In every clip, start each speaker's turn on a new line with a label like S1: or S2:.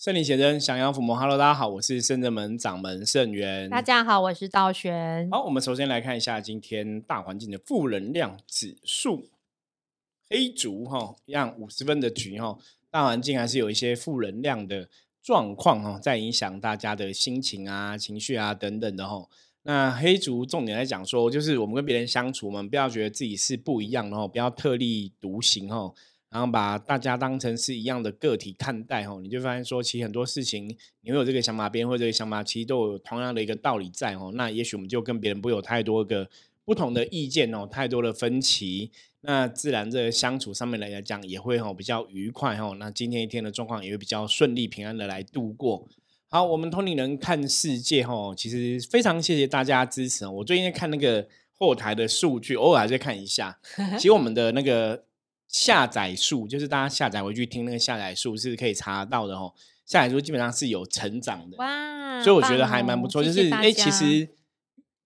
S1: 圣灵写真，降妖伏魔。Hello，大家好，我是圣正门掌门圣元。
S2: 大家好，我是道玄。
S1: 好，我们首先来看一下今天大环境的负能量指数，黑竹哈，一样五十分的局哈，大环境还是有一些负能量的状况哈，在影响大家的心情啊、情绪啊等等的哈。那黑竹重点来讲说，就是我们跟别人相处，我们不要觉得自己是不一样的哈，不要特立独行哈。然后把大家当成是一样的个体看待，吼，你就发现说，其实很多事情你会有这个想法，别人会这个想法，其实都有同样的一个道理在，吼。那也许我们就跟别人不会有太多个不同的意见哦，太多的分歧，那自然这相处上面来讲也会吼比较愉快，吼。那今天一天的状况也会比较顺利平安的来度过。好，我们通灵人看世界，吼，其实非常谢谢大家支持哦。我最近在看那个后台的数据，偶尔还在看一下，其实我们的那个。下载数就是大家下载回去听那个下载数是可以查到的哦。下载数基本上是有成长的，哇！所以我觉得还蛮不错。就是哎，其实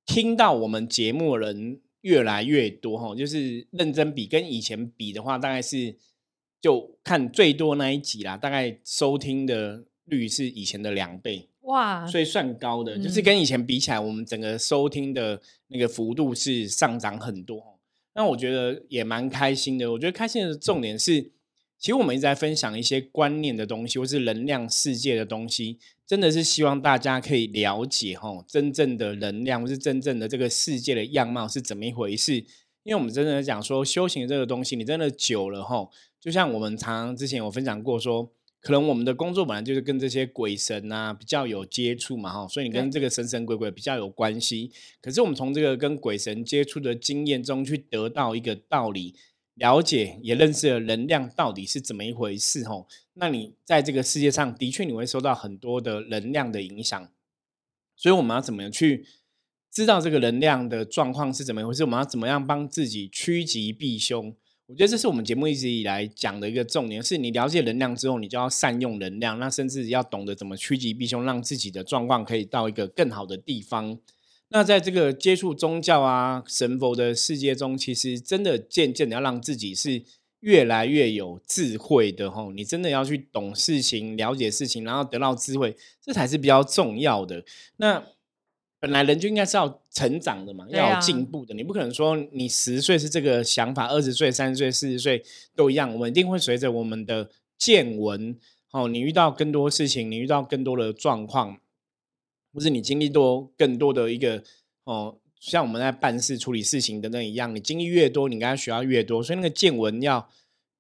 S1: 听到我们节目的人越来越多哈，就是认真比跟以前比的话，大概是就看最多那一集啦，大概收听的率是以前的两倍哇，所以算高的。就是跟以前比起来，我们整个收听的那个幅度是上涨很多。那我觉得也蛮开心的。我觉得开心的重点是，其实我们一直在分享一些观念的东西，或是能量世界的东西，真的是希望大家可以了解哈，真正的能量，或是真正的这个世界的样貌是怎么一回事。因为我们真的讲说，修行这个东西，你真的久了哈，就像我们常常之前有分享过说。可能我们的工作本来就是跟这些鬼神啊比较有接触嘛，哈，所以你跟这个神神鬼鬼比较有关系。可是我们从这个跟鬼神接触的经验中去得到一个道理，了解也认识了能量到底是怎么一回事，吼。那你在这个世界上的确你会受到很多的能量的影响，所以我们要怎么样去知道这个能量的状况是怎么一回事？我们要怎么样帮自己趋吉避凶？我觉得这是我们节目一直以来讲的一个重点，是你了解能量之后，你就要善用能量，那甚至要懂得怎么趋吉避凶，让自己的状况可以到一个更好的地方。那在这个接触宗教啊、神佛的世界中，其实真的渐渐的要让自己是越来越有智慧的吼，你真的要去懂事情、了解事情，然后得到智慧，这才是比较重要的。那。本来人就应该是要成长的嘛，要有进步的。你不可能说你十岁是这个想法，二十岁、三十岁、四十岁都一样。我们一定会随着我们的见闻，哦，你遇到更多事情，你遇到更多的状况，或是你经历多更多的一个哦，像我们在办事、处理事情等等一样，你经历越多，你应该学到越多。所以那个见闻要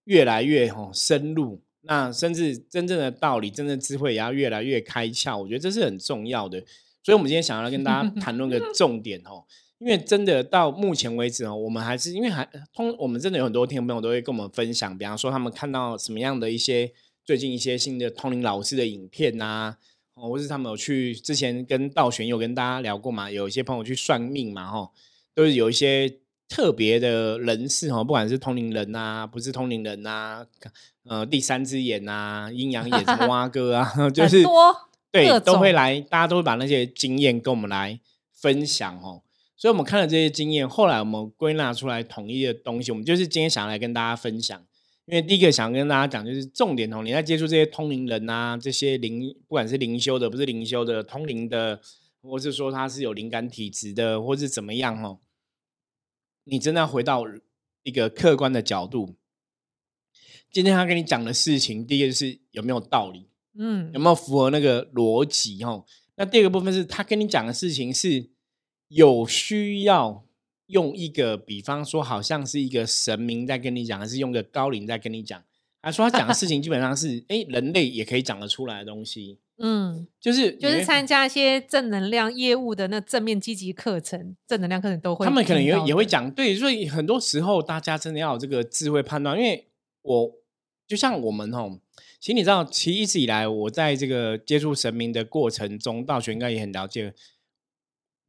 S1: 越来越哦深入，那甚至真正的道理、真正智慧也要越来越开窍。我觉得这是很重要的。所以，我们今天想要跟大家 谈论个重点哦，因为真的到目前为止哦，我们还是因为还通，我们真的有很多听众朋友都会跟我们分享，比方说他们看到什么样的一些最近一些新的通灵老师的影片呐，哦，或是他们有去之前跟道玄有跟大家聊过嘛，有一些朋友去算命嘛，哈，都是有一些特别的人士哦，不管是通灵人呐，不是通灵人呐，呃，第三只眼呐，阴阳眼什么 蛙哥啊，就是
S2: 多。
S1: 对，都会来，大家都会把那些经验跟我们来分享哦。所以，我们看了这些经验，后来我们归纳出来统一的东西，我们就是今天想要来跟大家分享。因为第一个想跟大家讲，就是重点哦，你在接触这些通灵人啊，这些灵，不管是灵修的，不是灵修的，通灵的，或是说他是有灵感体质的，或是怎么样哦，你真的要回到一个客观的角度。今天他跟你讲的事情，第一个是有没有道理。嗯，有没有符合那个逻辑？哈，那第二个部分是他跟你讲的事情是有需要用一个，比方说，好像是一个神明在跟你讲，还是用个高龄在跟你讲？他说他讲的事情基本上是，哎，人类也可以讲得出来的东西。嗯，就是
S2: 就是参加一些正能量业务的那正面积极课程，正能量课程都会。
S1: 他们可能也也会讲，对，所以很多时候大家真的要有这个智慧判断，因为我就像我们哦。其实你知道，其实一直以来，我在这个接触神明的过程中，道玄应该也很了解。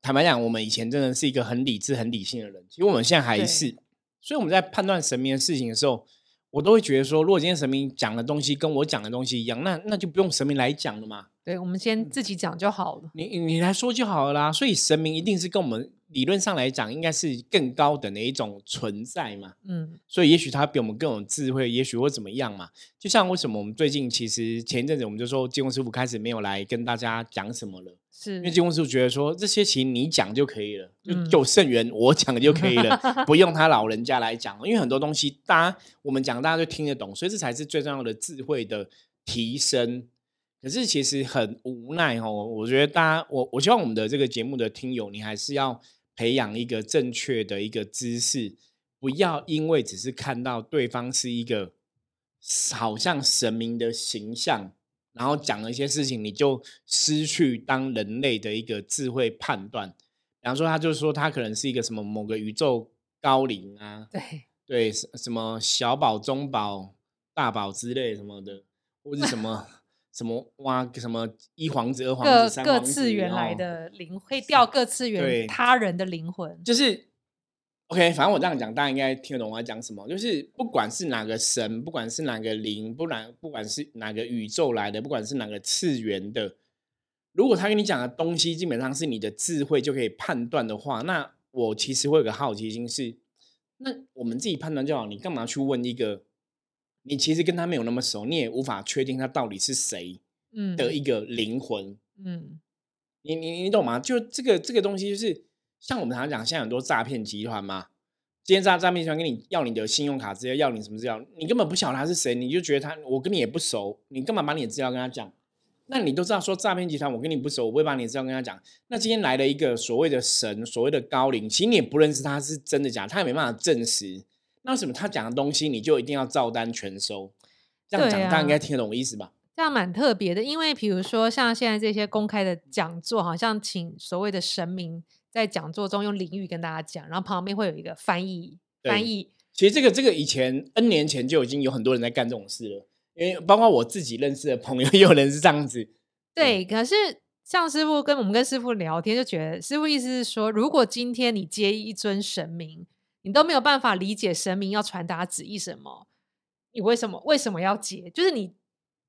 S1: 坦白讲，我们以前真的是一个很理智、很理性的人。其实我们现在还是，所以我们在判断神明的事情的时候，我都会觉得说，如果今天神明讲的东西跟我讲的东西一样，那那就不用神明来讲了嘛。
S2: 对，我们先自己讲就好了。
S1: 你你来说就好了啦。所以神明一定是跟我们理论上来讲，应该是更高等的一种存在嘛。
S2: 嗯
S1: 所以也许他比我们更有智慧，也许或怎么样嘛。就像为什么我们最近其实前一阵子我们就说，金工师傅开始没有来跟大家讲什么了，
S2: 是
S1: 因为金工师傅觉得说这些其实你讲就可以了，就
S2: 嗯
S1: 就圣元我讲就可以了，不用他老人家来讲，因为很多东西大家我们讲大家就听得懂，所以这才是最重要的智慧的提升。可是其实很无奈哦，我觉得大家，我我希望我们的这个节目的听友，你还是要培养一个正确的一个姿势，不要因为只是看到对方是一个好像神明的形象，然后讲了一些事情，你就失去当人类的一个智慧判断。比方说，他就说他可能是一个什么某个宇宙高龄啊，
S2: 对，
S1: 对，什什么小宝、中宝、大宝之类什么的，或是什么什么哇，什么一皇子、二皇
S2: 各
S1: 子、三
S2: 各
S1: 皇子
S2: 次元来
S1: 哦
S2: 的灵会掉各次元他人的灵魂，
S1: 就是 OK，反正我这样讲，大家应该听得懂我在讲什么。就是不管是哪个神，不管是哪个灵，不然不管是哪个宇宙来的，不管是哪个次元的，如果他跟你讲的东西基本上是你的智慧就可以判断的话，那我其实会有个好奇心是，那我们自己判断就好，你干嘛去问一个你其实跟他没有那么熟，你也无法确定他到底是谁
S2: 嗯
S1: 的一个灵魂？
S2: 嗯
S1: 你你你懂吗？就这个这个东西，就是像我们常常讲，现在很多诈骗集团嘛，今天诈诈骗集团跟你要你的信用卡资料，要你什么资料，你根本不晓得他是谁，你就觉得他我跟你也不熟，你干嘛把你的资料跟他讲？那你都知道说诈骗集团我跟你不熟，我不会把你的资料跟他讲。那今天来了一个所谓的神，所谓的高龄，其实你也不认识他是真的假的，他也没办法证实。那为什么他讲的东西你就一定要照单全收？这样讲，大家应该听得懂我意思吧？
S2: 这样蛮特别的，因为比如说像现在这些公开的讲座，好像请所谓的神明在讲座中用领域跟大家讲，然后旁边会有一个翻译翻译，
S1: 其实这个这个以前 N 年前就已经有很多人在干这种事了，因为包括我自己认识的朋友，也有人是这样子。
S2: 对，可是像师傅跟我们跟师傅聊天，就觉得师傅意思是说，如果今天你接一尊神明，你都没有办法理解神明要传达旨意什么，你为什么为什么要接？就是你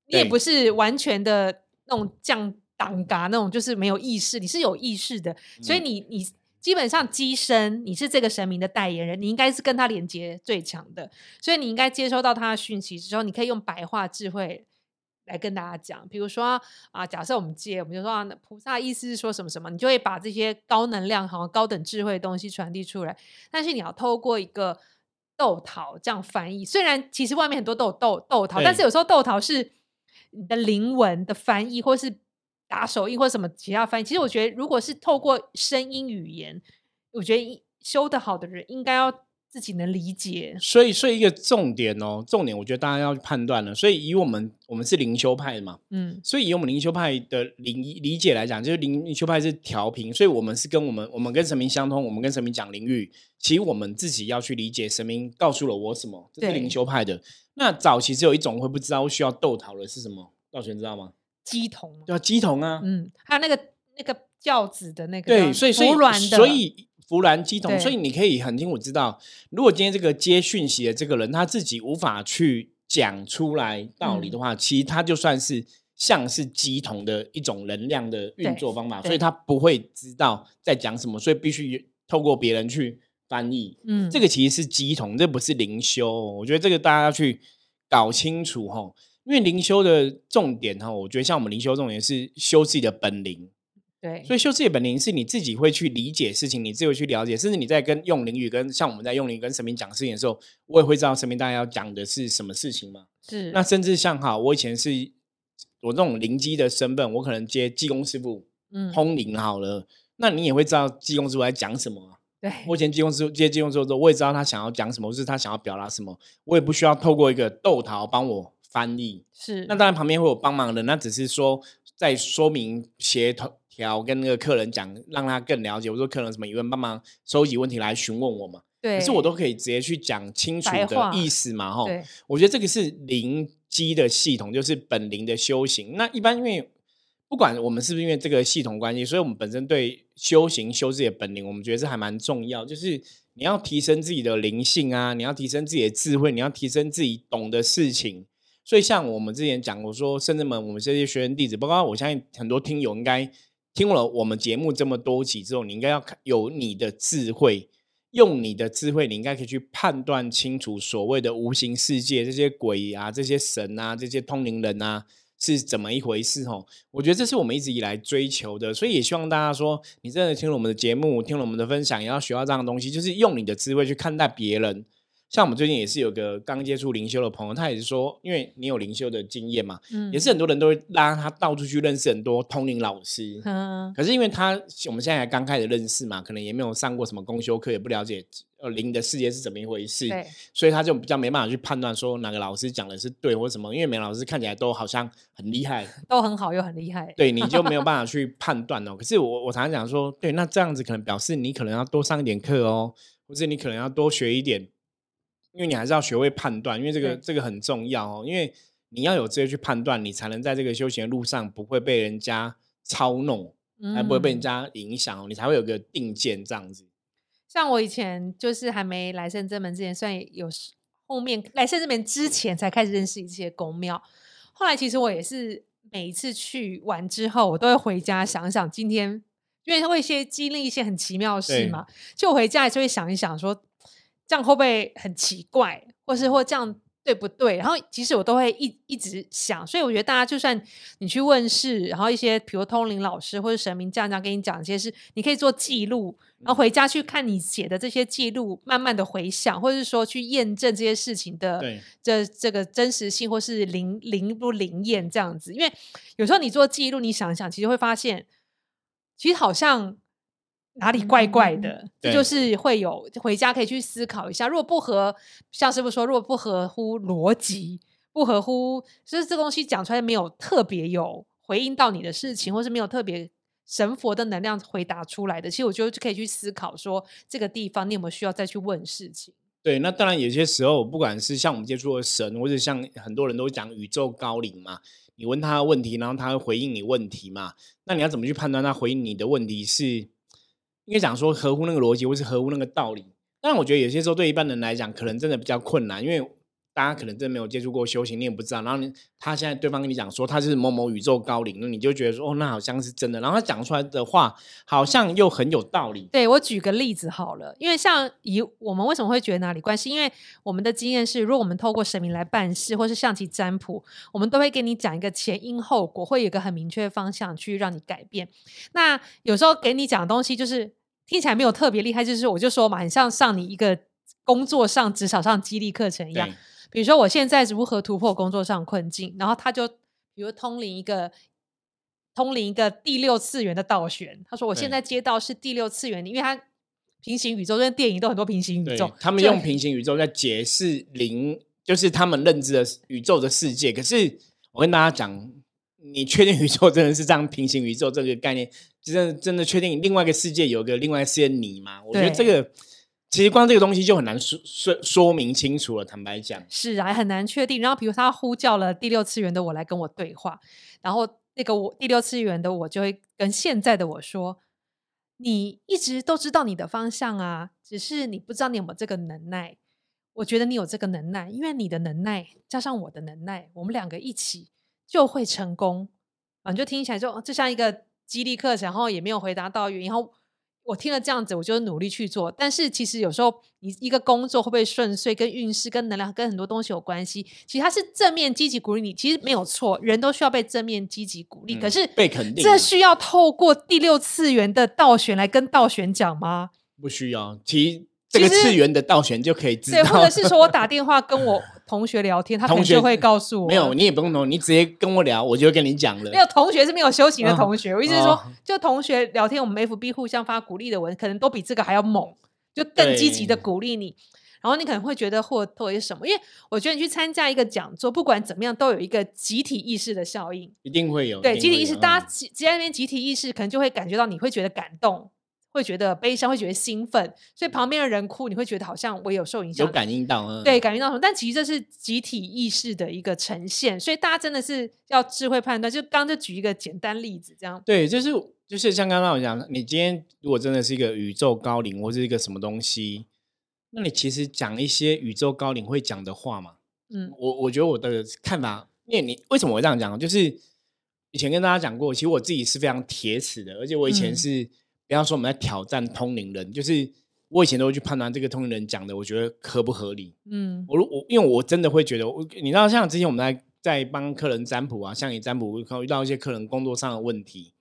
S2: 你也不是完全的那种降挡嘎那种，就是没有意识，你是有意识的，所以
S1: 嗯
S2: 你你。基本上机身，你是这个神明的代言人，你应该是跟他连接最强的，所以你应该接收到他的讯息之后，你可以用白话智慧来跟大家讲。比如说啊，假设我们借，我们就说啊，那菩萨意思是说什么什么，你就会把这些高能量、好高等智慧的东西传递出来。但是你要透过一个豆桃这样翻译，虽然其实外面很多都有豆豆桃，但是有时候豆桃是你的灵文的翻译，或是打手印或什么其他翻译。其实我觉得，如果是透过声音语言，我觉得一修得好的人应该要自己能理解。
S1: 所以，所以一个重点哦，重点我觉得大家要去判断了。所以，以我们我们是灵修派的嘛，
S2: 嗯
S1: 所以以我们灵修派的理理解来讲，就是灵修派是调频，所以我们是跟我们我们跟神明相通，我们跟神明讲灵域，其实我们自己要去理解神明告诉了我什么，这是灵修派的。那早期只有一种会不知道需要斗桃的是什么，道玄知道吗？
S2: 鸡同嘛，
S1: 对啊，鸡同啊，
S2: 嗯，还有那个那个轿子的那个
S1: 对，所以所以弗兰基童，所以你可以很清楚知道，如果今天这个接讯息的这个人他自己无法去讲出来道理的话，其实他就算是像是鸡童的一种能量的运作方法，所以他不会知道在讲什么，所以必须透过别人去翻译。
S2: 嗯，
S1: 这个其实是鸡童，这不是灵修哦。我觉得这个大家要去搞清楚哈，因为灵修的重点哈，我觉得像我们灵修重点是修自己的本灵。
S2: 对，
S1: 所以修自己的本领是你自己会去理解事情，你自己会去了解，甚至你在跟用灵语跟像我们在用灵语跟神明讲事情的时候，我也会知道神明大家要讲的是什么事情嘛。
S2: 是
S1: 那甚至像哈，我以前是我这种灵机的身份，我可能接技工师傅
S2: 嗯，
S1: 通灵好了，那你也会知道技工师傅在讲什么啊。
S2: 对，
S1: 我以前技工师傅接技工师傅之后，我也知道他想要讲什么，或是他想要表达什么，我也不需要透过一个豆桃帮我翻译。
S2: 是
S1: 那当然旁边会有帮忙的，那只是说在说明协调跟那个客人讲，让他更了解。我说客人什么疑问，帮忙收集问题来询问我嘛。
S2: 对，
S1: 可是我都可以直接去讲清楚的意思嘛，哈。我觉得这个是灵机的系统，就是本灵的修行。那一般因为不管我们是不是因为这个系统关系，所以我们本身对修行修自己的本领，我们觉得这还蛮重要。就是你要提升自己的灵性啊，你要提升自己的智慧，你要提升自己懂的事情。所以像我们之前讲过说，甚至们，我们这些学员弟子，包括我相信很多听友应该听了我们节目这么多集之后，你应该要看有你的智慧，用你的智慧，你应该可以去判断清楚所谓的无形世界这些鬼啊、这些神啊、这些通灵人啊是怎么一回事哦。我觉得这是我们一直以来追求的，所以也希望大家说，你真的听了我们的节目，听了我们的分享，也要学到这样的东西，就是用你的智慧去看待别人。像我们最近也是有个刚接触灵修的朋友，他也是说，因为你有灵修的经验嘛，
S2: 嗯
S1: 也是很多人都会拉他到处去认识很多通灵老师。
S2: 嗯
S1: 可是因为他我们现在才刚开始认识嘛，可能也没有上过什么公修课，也不了解呃灵的世界是怎么一回事，
S2: 对，
S1: 所以他就比较没办法去判断说哪个老师讲的是对或什么，因为每个老师看起来都好像很厉害，
S2: 都很好又很厉害。
S1: 对，你就没有办法去判断哦。可是我我常常讲说，对，那这样子可能表示你可能要多上一点课哦，或者你可能要多学一点，因为你还是要学会判断，因为这个
S2: 对。
S1: 这个很重要哦。因为你要有这些去判断，你才能在这个修行的路上不会被人家操弄，还不会被人
S2: 嗯。
S1: 家影响哦，你才会有个定见这样子。
S2: 像我以前就是还没来圣真门之前，虽然有时后面来圣真门之前才开始认识一些宫庙，后来其实我也是每一次去完之后，我都会回家想想今天，因为会一些经历一些很奇妙的事嘛，就我回家还是会想一想说，这样会不会很奇怪，或是或这样。对不对？然后其实我都会一一直想，所以我觉得大家就算你去问世，然后一些比如通灵老师或者神明这样这样跟你讲这些事，你可以做记录，然后回家去看你写的这些记录，慢慢的回想，或者是说去验证这些事情的
S1: 对
S2: 这这个真实性，或是灵灵不灵验这样子。因为有时候你做记录，你想想，其实会发现，其实好像哪里怪怪的，这就是会有回家可以去思考一下。如果不合，像师傅说，如果不合乎逻辑，不合乎，就是这东西讲出来没有特别有回应到你的事情，或是没有特别神佛的能量回答出来的，其实我觉得就可以去思考说，这个地方你有没有需要再去问事情。
S1: 对，那当然有些时候，不管是像我们接触的神，或者像很多人都讲宇宙高龄嘛，你问他问题，然后他会回应你问题嘛，那你要怎么去判断他回应你的问题是，应该讲说合乎那个逻辑，或是合乎那个道理？但，我觉得有些时候对一般人来讲，可能真的比较困难，因为大家可能真的没有接触过修行，你也不知道。然后你他现在对方跟你讲说他是某某宇宙高龄，那你就觉得说哦，那好像是真的。然后他讲出来的话好像又很有道理。
S2: 对我举个例子好了，因为像以我们为什么会觉得哪里关系？因为我们的经验是，如果我们透过神明来办事，或是象棋占卜，我们都会给你讲一个前因后果，会有一个很明确的方向去让你改变。那有时候给你讲的东西，就是听起来没有特别厉害，就是我就说嘛，很像上你一个工作上、职场上激励课程一样
S1: 对。
S2: 比如说我现在如何突破工作上困境，然后他就比如通灵一个通灵一个第六次元的倒悬，他说我现在接到是第六次元的，因为他平行宇宙，跟电影都很多平行宇宙，
S1: 他们用平行宇宙在解释灵，就是他们认知的宇宙的世界。可是我跟大家讲，你确定宇宙真的是这样平行宇宙这个概念，真的真的确定另外一个世界有个另外一个世界你吗？我觉得
S2: 对
S1: 这个其实光这个东西就很难说说说明清楚了。坦白讲，
S2: 是啊，很难确定。然后比如他呼叫了第六次元的我来跟我对话，然后那个我第六次元的我就会跟现在的我说：“你一直都知道你的方向啊，只是你不知道你有没有这个能耐。我觉得你有这个能耐，因为你的能耐加上我的能耐，我们两个一起就会成功。”啊，你就听起来就就像一个激励课程，然后也没有回答到原因，然后我听了这样子，我就努力去做。但是其实有时候你一个工作会不会顺遂，跟运势、跟能量、跟很多东西有关系。其实它是正面积极鼓励你，其实没有错，人都需要被正面积极鼓励。可
S1: 嗯
S2: 是
S1: 被肯定啊
S2: 这需要透过第六次元的倒悬来跟倒悬讲吗？
S1: 不需要，其实这个次元的倒悬就可以知
S2: 对，
S1: 道，
S2: 或者是说我打电话跟我同学聊天，他
S1: 同学
S2: 就会告诉我，
S1: 没有，你也不用懂，你直接跟我聊，我就会跟你讲了。
S2: 没有同学是没有修行的
S1: 哦
S2: 同学，我意思是说
S1: 哦，
S2: 就同学聊天，我们 FB 互相发鼓励的文，可能都比这个还要猛，就更积极的鼓励你。然后你可能会觉得或或者是什么，因为我觉得你去参加一个讲座，不管怎么样，都有一个集体意识的效应。
S1: 一定会有，
S2: 对，集体意识，大家在那边集体意识，可能就会感觉到你会觉得感动，会觉得悲伤，会觉得兴奋，所以旁边的人哭，你会觉得好像我有受影响
S1: 有，感应到，嗯
S2: 对，感应到什么？但其实这是集体意识的一个呈现，所以大家真的是要智慧判断。就刚刚就举一个简单例子，这样
S1: 对，就是就是像刚刚我讲，你今天如果真的是一个宇宙高龄或是一个什么东西，那你其实讲一些宇宙高龄会讲的话嘛。
S2: 嗯
S1: 我我觉得我的看法，因为你为什么我这样讲，就是以前跟大家讲过，其实我自己是非常铁齿的，而且我以前
S2: 嗯
S1: 是，不要说我们在挑战通灵人，就是我以前都会去判断这个通灵人讲的，我觉得合不合理。
S2: 嗯
S1: 我如我因为我真的会觉得，我你知道，像之前我们在在帮客人占卜啊，像你占卜，遇到一些客人工作上的问题，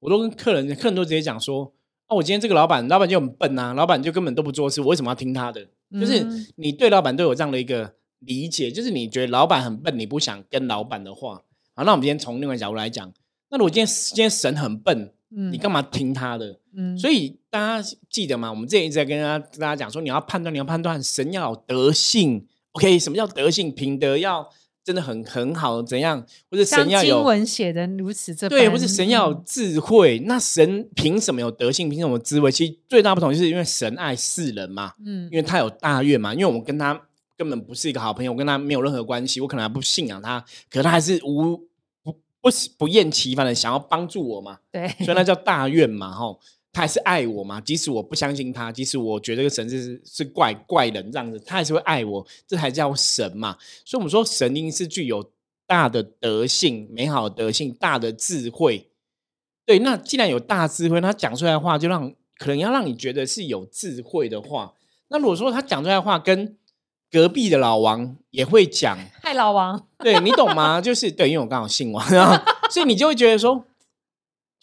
S1: 我都跟客人，客人都直接讲说，哦，我今天这个老板，老板就很笨啊，老板就根本都不做事，我为什么要听他的？就是
S2: 嗯
S1: 你对老板都有这样的一个理解，就是你觉得老板很笨，你不想跟老板的话，好，那我们今天从另外一个角度来讲，那如果今天今天神很笨，
S2: 嗯
S1: 你干嘛听他的？
S2: 嗯
S1: 所以大家记得吗？我们之前一直在跟大家跟大家讲说，你要判断，你要判断神要有德性。OK，什么叫德性？品德要真的很很好，怎样？或者神要有
S2: 文写的如此这
S1: 对，
S2: 般
S1: 或是神要有
S2: 嗯
S1: 智慧。那神凭什么有德性？凭什么有智慧？其实最大不同就是因为神爱世人嘛，
S2: 嗯
S1: 因为他有大愿嘛。因为我们跟他根本不是一个好朋友，我跟他没有任何关系，我可能还不信仰他，可他还是无不不不厌其烦的想要帮助我嘛。
S2: 对，
S1: 所以那叫大愿嘛，吼，他还是爱我嘛。即使我不相信他，即使我觉得这个神是是怪怪人这样子，他还是会爱我，这才叫神嘛。所以我们说神应是具有大的德性、美好的德性、大的智慧。对，那既然有大智慧，那他讲出来的话就让可能要让你觉得是有智慧的话。那如果说他讲出来的话跟隔壁的老王也会讲，
S2: 嗨老王，
S1: 对你懂吗？就是对，因为我刚好姓王，然后所以你就会觉得说，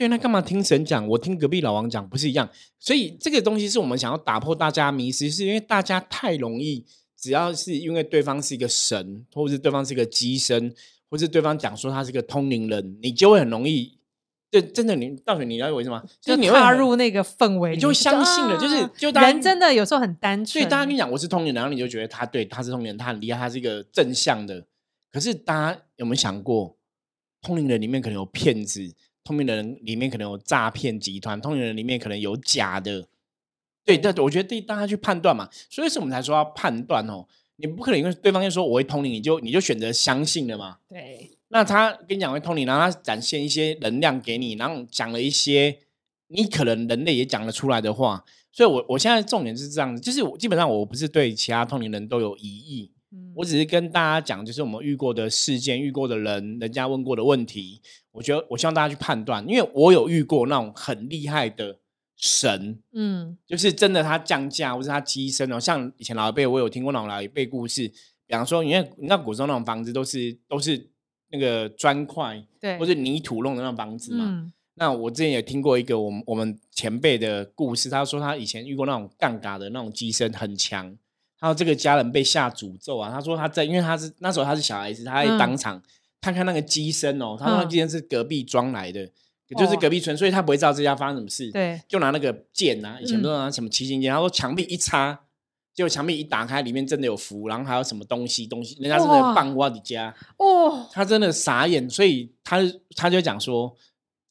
S1: 对，那干嘛听神讲？我听隔壁老王讲不是一样？所以这个东西是我们想要打破大家迷失，是因为大家太容易，只要是因为对方是一个神，或者是对方是一个机身，或是对方讲说他是个通灵人，你就会很容易，对真的你到底你了解为什么？
S2: 就
S1: 你
S2: 踏入那个氛围，
S1: 你就相信了就是就
S2: 人真的有时候很单纯，
S1: 所以大家跟你讲我是通灵人，然后你就觉得他对他是通灵人，他很厉害，他是一个正向的。可是大家有没有想过，通灵人里面可能有骗子，通灵人里面可能有诈骗集团，通灵人里面可能有假的。对，但我觉得对大家去判断嘛，所以是我们才说要判断哦。你不可能因为对方就说我会通灵，你就你就选择相信了嘛？
S2: 对，
S1: 那他跟你讲会通灵，然后他展现一些能量给你，然后讲了一些你可能人类也讲得出来的话。所以我，我现在重点是这样子，就是我基本上我不是对其他通灵人都有疑义，
S2: 嗯。
S1: 我只是跟大家讲，就是我们遇过的事件、遇过的人、人家问过的问题，我觉得我希望大家去判断，因为我有遇过那种很厉害的神，
S2: 嗯。
S1: 就是真的他降价或是他机身哦，像以前老一辈我有听过那种老一辈故事，比方说，因为你知道古时候那种房子都是都是那个砖块
S2: 对，
S1: 或是泥土弄的那种房子嘛。
S2: 嗯。
S1: 那我之前也听过一个我们我们前辈的故事，他说他以前遇过那种杠杆的那种机身很强，还有这个家人被下诅咒啊。他说他在，因为他是那时候他是小孩子，他在
S2: 嗯。
S1: 当场看看那个机身哦，他说那
S2: 嗯。
S1: 机身是隔壁装来的，就是
S2: 哦。
S1: 隔壁村，所以他不会知道这家发生什么事。
S2: 对，
S1: 就拿那个剑啊，以前
S2: 嗯
S1: 不是拿什么七星剑，他说墙壁一插，结果墙壁一打开，里面真的有符，然后还有什么东西东西，人家真的
S2: 哇。
S1: 棒我的家，
S2: 哦，
S1: 他真的傻眼，所以他他就讲说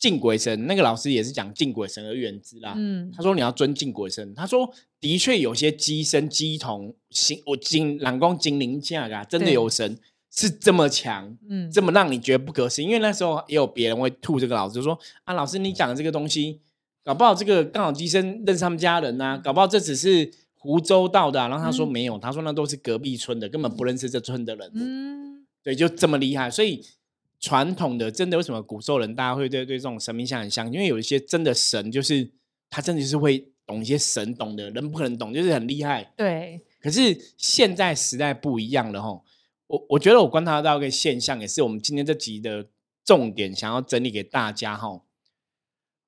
S1: 敬鬼神，那个老师也是讲敬鬼神而远之啦。
S2: 嗯
S1: 他说你要尊敬鬼神，他说的确有些鸡身鸡童精我精蓝光精灵架啊，真的有神是这么强，
S2: 嗯，
S1: 这么让你觉得不可思议。因为那时候也有别人会吐这个老师，就说啊，老师你讲的这个东西，搞不好这个刚好鸡身认识他们家人呐、搞不好这只是湖州到的、啊。然后他说
S2: 嗯
S1: 没有，他说那都是隔壁村的，根本不认识这村的人。
S2: 嗯
S1: 对，就这么厉害。所以传统的真的为什么古兽人大家会对对这种神明像很像？因为有一些真的神，就是他真的就是会懂一些神懂的人不可能懂，就是很厉害。
S2: 对，
S1: 可是现在时代不一样了吼，我我觉得我观察到一个现象，也是我们今天这集的重点，想要整理给大家吼。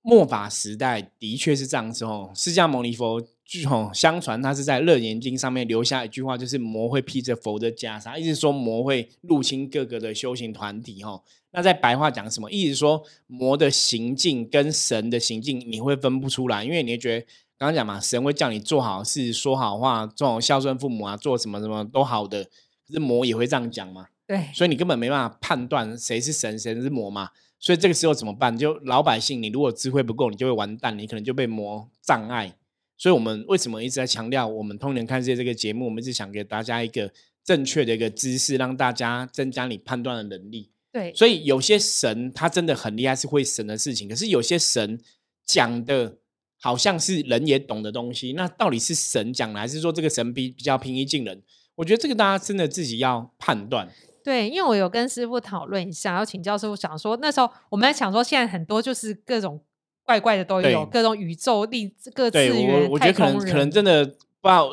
S1: 末法时代的确是这样子哦，释迦牟尼佛据吼相传他是在《楞严经》上面留下一句话，就是魔会披着佛的袈裟，意思说魔会入侵各个的修行团体吼。那在白话讲什么？意思说魔的行径跟神的行径你会分不出来，因为你会觉得刚刚讲嘛，神会叫你做好事、说好话、做好孝顺父母啊，做什么什么都好的。可是魔也会这样讲嘛，
S2: 对，
S1: 所以你根本没办法判断谁是神，谁是魔嘛。所以这个时候怎么办？就老百姓，你如果智慧不够，你就会完蛋，你可能就被魔障碍。所以我们为什么一直在强调我们通年看世界这个节目？我们是想给大家一个正确的一个知识，让大家增加你判断的能力。
S2: 对，
S1: 所以有些神他真的很厉害，是会神的事情。可是有些神讲的好像是人也懂的东西，那到底是神讲的，还是说这个神比比较平易近人？我觉得这个大家真的自己要判断。
S2: 对，因为我有跟师傅讨论一下，要请教师傅，想说那时候我们在想说，现在很多就是各种怪怪的都有，各种宇宙力、各次
S1: 我，我觉得可能可能真的不知道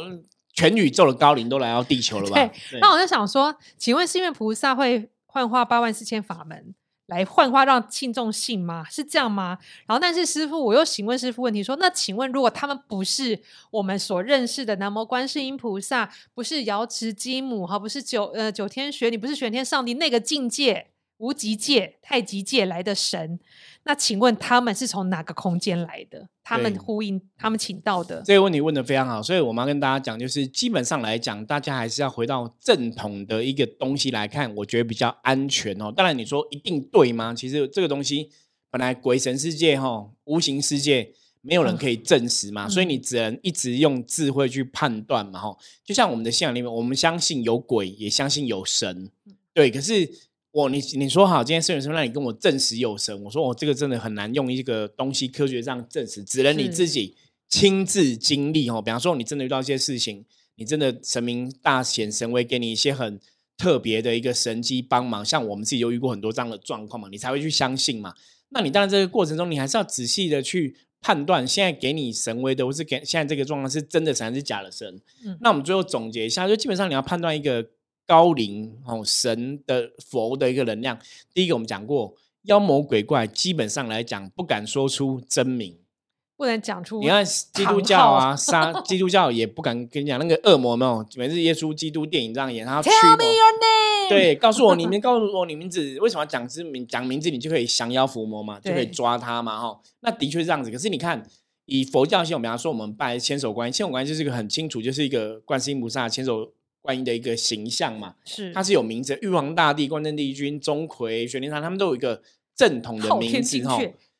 S1: 全宇宙的高龄都来到地球了吧？对
S2: 那我就想说，请问是因为菩萨会幻化八万四千法门来幻化让信众信吗？是这样吗？然后，但是师傅，我又询问师傅问题说，那请问如果他们不是我们所认识的南无观世音菩萨，不是瑶池金母，哈，不是九呃九天玄女，不是玄天上帝那个境界无极界、太极界来的神，那请问他们是从哪个空间来的？他们呼应他们请到的，
S1: 这个问题问的非常好，所以我们要跟大家讲，就是基本上来讲，大家还是要回到正统的一个东西来看，我觉得比较安全哦。当然，你说一定对吗？其实这个东西本来鬼神世界哈、无形世界没有人可以证实嘛，
S2: 嗯
S1: 所以你只能一直用智慧去判断嘛哈。就像我们的信仰里面，我们相信有鬼，也相信有神，对。可是我你你说好，今天圣人生让你跟我证实有神，我说我、哦、这个真的很难用一个东西科学上证实，只能你自己亲自经历哦。比方说，你真的遇到一些事情，你真的神明大显神威，给你一些很特别的一个神机帮忙，像我们自己有遇过很多这样的状况嘛，你才会去相信嘛。那你当然这个过程中，你还是要仔细的去判断，现在给你神威的，或是给现在这个状况是真的神还是假的神。
S2: 嗯
S1: 那我们最后总结一下，就基本上你要判断一个高龄哦神的佛的一个能量。第一个我们讲过，妖魔鬼怪基本上来讲不敢说出真名。
S2: 不能讲出
S1: 你看基督教啊，杀 基督教也不敢跟你讲那个恶魔有没有？每次耶稣基督电影这样演，他要驱
S2: Tell me your name。
S1: 对，告诉我你们 告诉我你名字，为什么要讲之名？讲名字你就可以降妖伏魔嘛，就可以抓他嘛，哈。那的确是这样子。可是你看，以佛教系统，比方说我们拜千手观音，千手观音就是一个很清楚，就是一个观世音菩萨千手观音的一个形象嘛，
S2: 是
S1: 它是有名字，玉皇大帝、关圣帝君、钟馗、玄天上，他们都有一个正统的名字哈。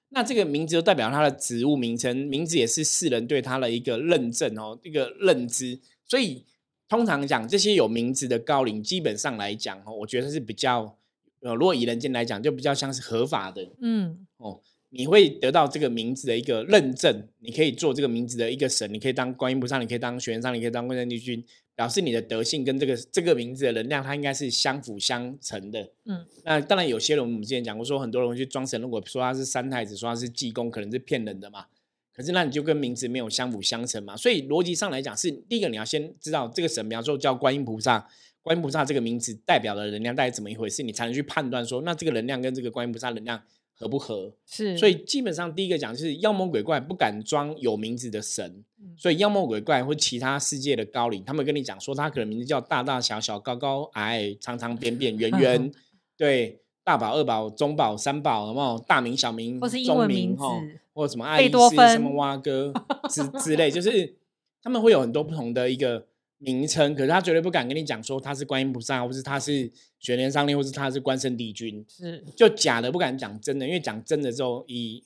S1: 那这个名字就代表他的职务名称，名字也是世人对他的一个认证哦，一个认知。所以通常讲这些有名字的高龄，基本上来讲哦，我觉得是比较呃，如果以人间来讲，就比较像是合法的
S2: 嗯，
S1: 哦。你会得到这个名字的一个认证，你可以做这个名字的一个神，你可以当观音菩萨，你可以当玄奘，你可以当关圣帝君，表示你的德性跟这个这个名字的能量，它应该是相辅相成的。
S2: 嗯，
S1: 那当然有些人我们之前讲过，说很多人会去装神，如果说他是三太子，说他是济公，可能是骗人的嘛。可是那你就跟名字没有相辅相成嘛。所以逻辑上来讲，是第一个你要先知道这个神，比方说叫观音菩萨，观音菩萨这个名字代表的能量大概怎么一回事，你才能去判断说，那这个能量跟这个观音菩萨能量合不合。
S2: 是，
S1: 所以基本上第一个讲就是妖魔鬼怪不敢装有名字的神，
S2: 嗯。
S1: 所以妖魔鬼怪或其他世界的高龄，他们跟你讲说他可能名字叫大大小小、高高矮矮、长长扁扁、圆圆，对，大宝、二宝、中宝、三宝，有没有大名、小名、
S2: 或是英
S1: 中
S2: 文名字
S1: 吼或者什么爱
S2: 贝
S1: 丽丝、什么蛙哥之之类，就是他们会有很多不同的一个名称，可是他绝对不敢跟你讲说他是观音菩萨，或是他是玄天上帝，或是他是关圣帝君。
S2: 是
S1: 就假的不敢讲真的，因为讲真的之后，以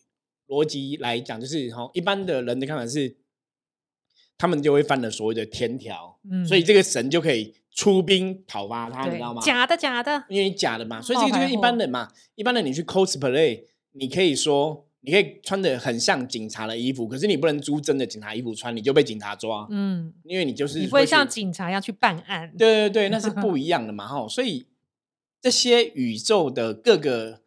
S1: 逻辑来讲，就是哈，一般的人的看法是，他们就会犯了所谓的天条，
S2: 嗯
S1: 所以这个神就可以出兵讨伐他，你知道吗？
S2: 假的假的，
S1: 因为你假的嘛，所以这个就是一般人嘛，一般人你去 cosplay，你可以说。你可以穿的很像警察的衣服，可是你不能租真的警察衣服穿，你就被警察抓，
S2: 嗯，
S1: 因为你就是
S2: 你不会像警察一样去办案，
S1: 对对对，那是不一样的嘛，哈。所以这些宇宙的各个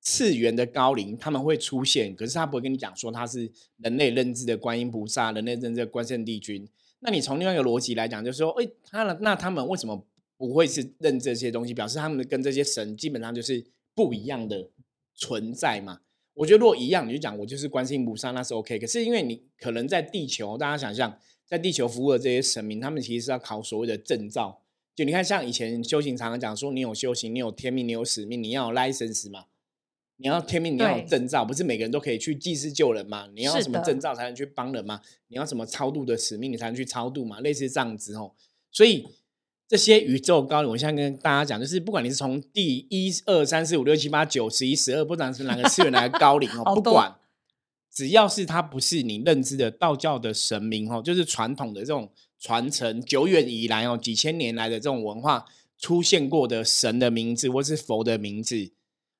S1: 次元的高龄，他们会出现，可是他不会跟你讲说他是人类认知的观音菩萨，人类认知的关圣帝君。那你从另外一个逻辑来讲，就是说，哎，他的那他们为什么不会是认这些东西？表示他们跟这些神基本上就是不一样的存在嘛。我觉得如果一样，你就讲我就是观世音菩萨，那是 OK。可是因为你可能在地球，大家想象在地球服务的这些神明，他们其实是要考所谓的证照。就你看，像以前修行常常讲说，你有修行，你有天命，你有使命，你要有 license 嘛。你要天命，你要有
S2: 对
S1: 证照，不是每个人都可以去济世救人嘛？你要什么证照才能去帮人嘛？你要什么超度的使命，你才能去超度嘛？类似这样子哦。所以这些宇宙高龄，我现在跟大家讲，就是不管你是从第一、二、三、四、五、六、七、八、九、十一、十二，不管是哪个次元哪个高龄哦，不管，只要是它不是你认知的道教的神明哦，就是传统的这种传承久远以来哦，几千年来的这种文化出现过的神的名字，或是佛的名字，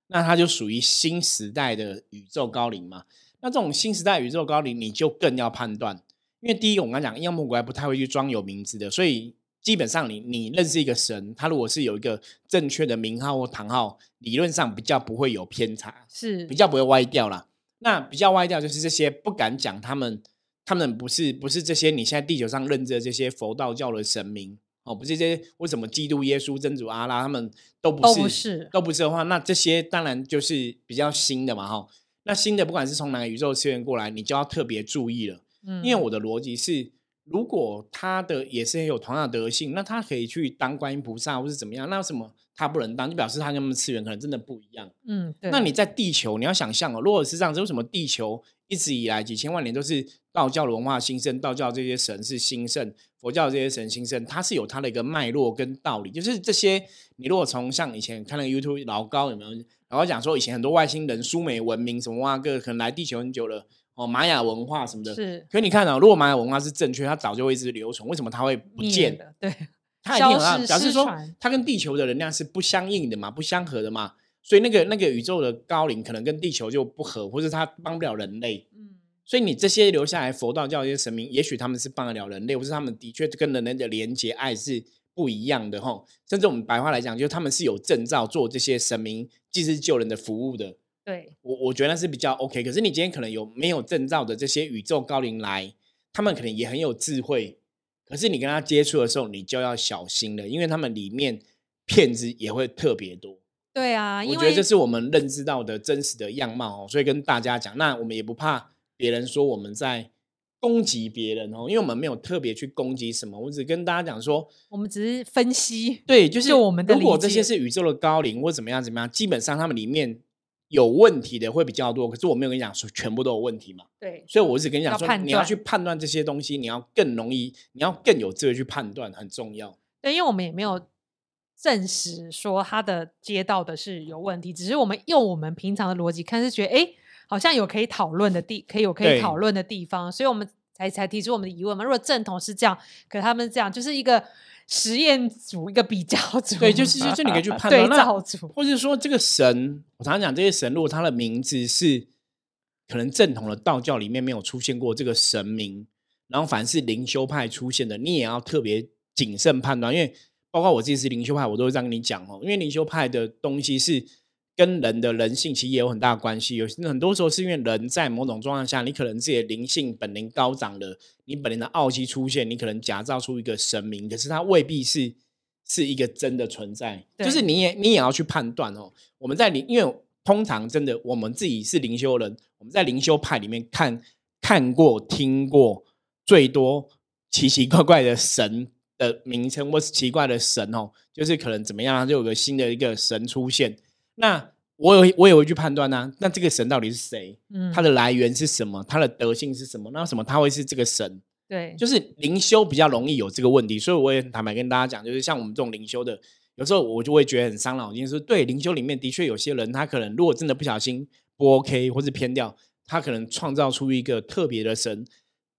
S1: 那它就属于新时代的宇宙高龄嘛。那这种新时代宇宙高龄，你就更要判断，因为第一个我刚刚讲，妖魔鬼怪不太会去装有名字的，所以基本上你你认识一个神，他如果是有一个正确的名号或堂号，理论上比较不会有偏差，
S2: 是
S1: 比较不会歪掉啦。那比较歪掉就是这些不敢讲他们，他们不是不是这些你现在地球上认知的这些佛道教的神明哦，不是这些为什么基督耶稣、真主阿拉他们都不
S2: 都
S1: 是
S2: 不是
S1: 都不是的话，那这些当然就是比较新的嘛哈。那新的不管是从哪个宇宙次元过来，你就要特别注意了。
S2: 嗯
S1: 因为我的逻辑是，如果他的也是有同样的德性，那他可以去当观音菩萨或是怎么样，那为什么他不能当？就表示他跟他们次元可能真的不一样。
S2: 嗯，对，
S1: 那你在地球，你要想象哦，如果是这样子，为什么地球一直以来几千万年都是道教的文化兴盛，道教这些神是兴盛，佛教这些神兴盛，它是有它的一个脉络跟道理。就是这些，你如果从像以前看那个 YouTube 老高有没有？老高讲说以前很多外星人、苏美文明什么哇个，可能来地球很久了哦，玛雅文化什么的。
S2: 是
S1: 可你看啊，如果玛雅文化是正确，它早就会一直留存，为什么它会不见？
S2: 的，对，
S1: 它一定有
S2: 消失
S1: 它表示说它跟地球的能量是不相应的嘛，不相合的嘛，所以那个那个宇宙的高龄可能跟地球就不合，或者它帮不了人类。
S2: 嗯，
S1: 所以你这些留下来佛道教这些神明，也许他们是帮得了人类，或是他们的确跟人类的连接爱是不一样的哈。甚至我们白话来讲，就是他们是有证照做这些神明既是救人的服务的。
S2: 对，
S1: 我我觉得那是比较 OK。可是你今天可能有没有证照的这些宇宙高龄来，他们可能也很有智慧，可是你跟他接触的时候，你就要小心了，因为他们里面骗子也会特别多。
S2: 对啊，
S1: 我觉得这是我们认知到的真实的样貌哦，所以跟大家讲，那我们也不怕别人说我们在攻击别人哦，因为我们没有特别去攻击什么，我只跟大家讲说，
S2: 我们只是分析，
S1: 对，就是
S2: 我们的
S1: 如果这些是宇宙的高龄或怎么样怎么样，基本上他们里面有问题的会比较多，可是我没有跟你讲说全部都有问题嘛，
S2: 对，
S1: 所以我只跟你讲说，
S2: 要
S1: 你要去判断这些东西，你要更容易，你要更有智慧去判断，很重要。
S2: 对，因为我们也没有证实说他的接到的是有问题，只是我们用我们平常的逻辑看，是觉得哎，诶好像有可以讨论的地，可以有可以
S1: 对
S2: 讨论的地方，所以我们才才提出我们的疑问嘛。如果正统是这样，可他们是这样，就是一个实验组，一个比较组，
S1: 对，就是就是你可以去 判
S2: 对
S1: 断，对
S2: 照组，
S1: 或者说这个神，我常常讲这些神，如果他的名字是可能正统的道教里面没有出现过这个神明，然后凡是灵修派出现的，你也要特别谨慎判断，因为包括我自己是灵修派，我都会这样跟你讲哦，因为灵修派的东西是跟人的人性其实也有很大的关系，有很多时候是因为人在某种状况下，你可能自己的灵性本能高涨了，你本能的傲气出现，你可能假造出一个神明，可是它未必是是一个真的存在，就是你也你也要去判断哦。我们在灵，因为通常真的我们自己是灵修人，我们在灵修派里面看看过、听过最多奇奇怪怪的神的名称，或是奇怪的神哦，就是可能怎么样，就有个新的一个神出现。那我有我也会去判断呢、那这个神到底是谁？
S2: 嗯，
S1: 它的来源是什么？它的德性是什么？那什么它会是这个神？
S2: 对，
S1: 就是灵修比较容易有这个问题，所以我也很坦白跟大家讲，就是像我们这种灵修的，有时候我就会觉得很伤脑筋，说对灵修里面的确有些人，他可能如果真的不小心不 OK 或是偏掉，他可能创造出一个特别的神，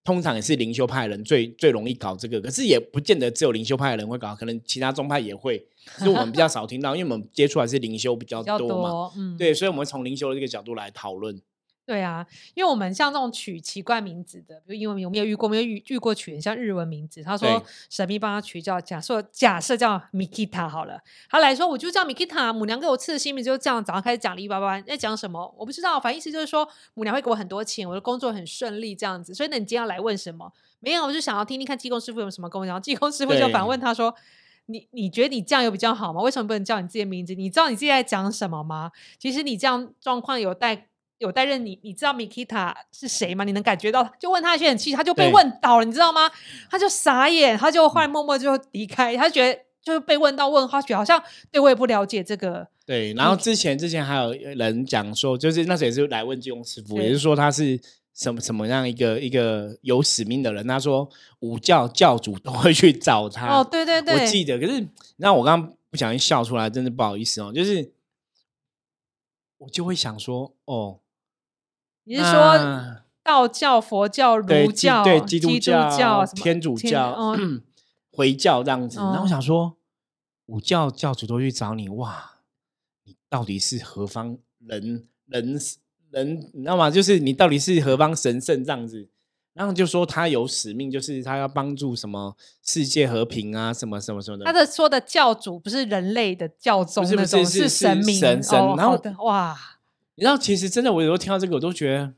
S1: 通常也是灵修派的人最最容易搞这个，可是也不见得只有灵修派的人会搞，可能其他宗派也会，只是我们比较少听到，因为我们接触还是灵修比较
S2: 比较
S1: 多嘛，
S2: 多，嗯，
S1: 对，所以我们从灵修的这个角度来讨论。
S2: 对啊，因为我们像这种取奇怪名字的，比如英文名，我们有遇过，我们有遇遇过取很像日文名字。他说神秘帮他取叫，假设假设叫 Mikita 好了，他来说我就叫 Mikita，母娘给我赐的新名就这样，早上开始讲了一巴巴，在讲什么我不知道，反正意思就是说母娘会给我很多钱，我的工作很顺利这样子。所以呢你今天要来问什么？没有，我就想要听听看济公师傅有什么跟我讲。济公师傅就反问他说。你你觉得你这样有比较好吗？为什么不能叫你自己的名字？你知道你自己在讲什么吗？其实你这样状况有待有担任你，你知道 Mikita 是谁吗？你能感觉到？就问他一些很气，他就被问倒了，你知道吗？他就傻眼，他就后来默默就离开，他觉得就是被问到问号，觉得好像对我也不了解这个，
S1: 对，然后之前之前还有人讲说，就是那时候也是来问金庸师傅，也是说他是什么什么样一个一个有使命的人。他说武教教主都会去找他。
S2: 哦，对对对，
S1: 我记得，可是那我刚刚不小心笑出来，真的不好意思哦。就是我就会想说，哦，
S2: 你是说道教、佛教、儒教、
S1: 对基
S2: 督
S1: 督教、天主教、
S2: 哦
S1: 回教这样子。然后我
S2: 哦
S1: 想说，武教教主都去找你，哇，你到底是何方人人人？你知道吗？就是你到底是何方神圣这样子？然后就说他有使命，就是他要帮助什么世界和平啊，什么什么什么的。
S2: 他的说的教主不是人类的教宗
S1: 不是不是是
S2: 神明
S1: 神神
S2: 哦
S1: 然后
S2: 的哇，
S1: 你知道，其实真的，我有时候听到这个，我都觉得，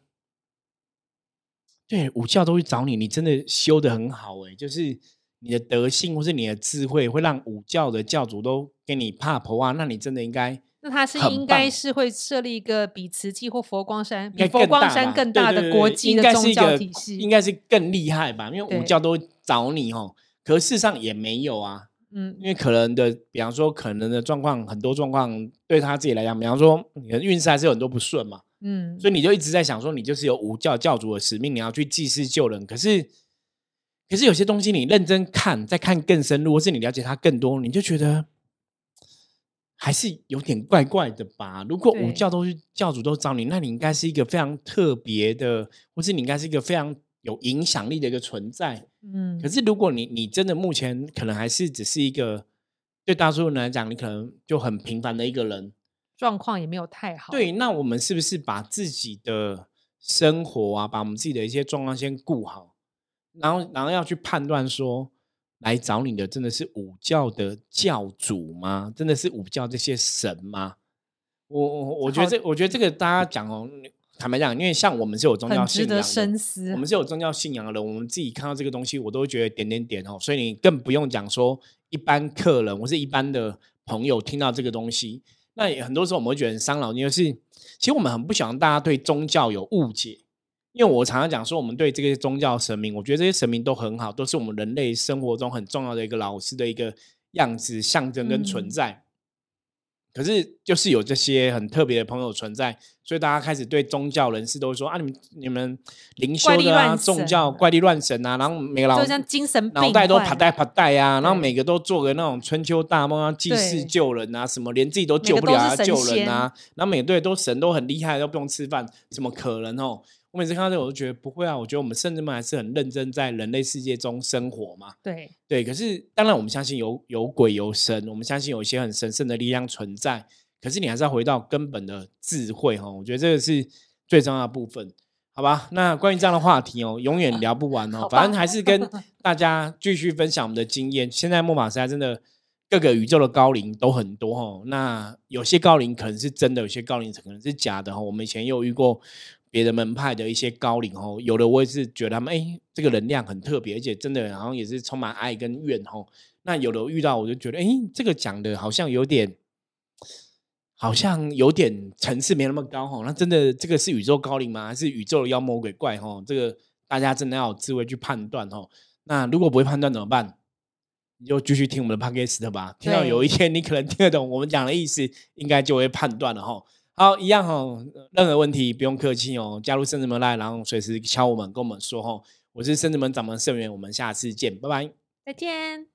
S1: 对五教都会找你，你真的修的很好哎、就是你的德性或是你的智慧，会让五教的教主都给你怕婆啊，那你真的应该
S2: 那他是
S1: 很
S2: 应该是会设立一个比慈济或佛光山、比佛光山
S1: 更大
S2: 的国际的宗教
S1: 个
S2: 体系，
S1: 应该是更厉害吧？因为五教都找你哦，可是事实上也没有啊。
S2: 嗯
S1: 因为可能的，比方说可能的状况，很多状况对他自己来讲，比方说你的运势还是有很多不顺嘛，
S2: 嗯，
S1: 所以你就一直在想说，你就是有无教教主的使命，你要去济世救人。可是，可是有些东西你认真看，再看更深入，或是你了解它更多，你就觉得还是有点怪怪的吧？如果
S2: 对
S1: 五教都是教主都找你，那你应该是一个非常特别的，或是你应该是一个非常有影响力的一个存在。
S2: 嗯，
S1: 可是如果你你真的目前可能还是只是一个对大多数人来讲，你可能就很平凡的一个人，
S2: 状况也没有太好，
S1: 对，那我们是不是把自己的生活啊，把我们自己的一些状况先顾好，然后然后要去判断说，来找你的真的是武教的教主吗？真的是武教这些神吗？我我我觉得这，我觉得这个大家讲哦，坦白讲，因为像我们是有宗教信仰的，
S2: 深思
S1: 我。们是有宗教信仰的人，我们自己看到这个东西，我都会觉得点点点哦。所以你更不用讲说一般客人或是一般的朋友听到这个东西，那也很多时候我们会觉得很伤脑筋，就是其实我们很不喜欢大家对宗教有误解。因为我常常讲说，我们对这些宗教神明，我觉得这些神明都很好，都是我们人类生活中很重要的一个老师的一个样子、象征跟存
S2: 嗯
S1: 在。可是就是有这些很特别的朋友存在，所以大家开始对宗教人士都会说啊，你们你们灵修的啊，宗教怪力乱神啊，然后每个老
S2: 就像精神病
S1: 脑袋都
S2: 患。
S1: 啪带啪带啊，然后每个都做个那种春秋大梦啊，济世救人啊，什么连自己都救不了啊，救人啊，然后每个队都神都很厉害，都不用吃饭，怎么可能哦？我每次看到这个，我都觉得不会啊，我觉得我们甚至们还是很认真在人类世界中生活嘛。
S2: 对，
S1: 对，可是当然我们相信有有鬼有神，我们相信有一些很神圣的力量存在。可是你还是要回到根本的智慧哈，我觉得这个是最重要的部分，好吧？那关于这样的话题哦，永远聊不完哦反正还是跟 大家继续分享我们的经验。现在木马时代真的各个宇宙的高龄都很多哦，那有些高龄可能是真的，有些高龄可能是假的哈。我们以前也有遇过别的门派的一些高龄哦，有的我也是觉得他们哎，这个能量很特别，而且真的好像也是充满爱跟怨哦。那有的遇到我就觉得，哎，这个讲的好像有点。好像有点层次没那么高哈，那真的这个是宇宙高龄吗？还是宇宙的妖魔鬼怪哦？这个大家真的要有智慧去判断哦。那如果不会判断怎么办？你就继续听我们的 podcast 吧。听到有一天你可能听得懂我们讲的意思，应该就会判断了哈。好，一样哈，任何问题不用客气哦，加入圣子门来，然后随时敲我们跟我们说哈。我是圣子门掌门圣元，我们下次见，拜拜。
S2: 再见。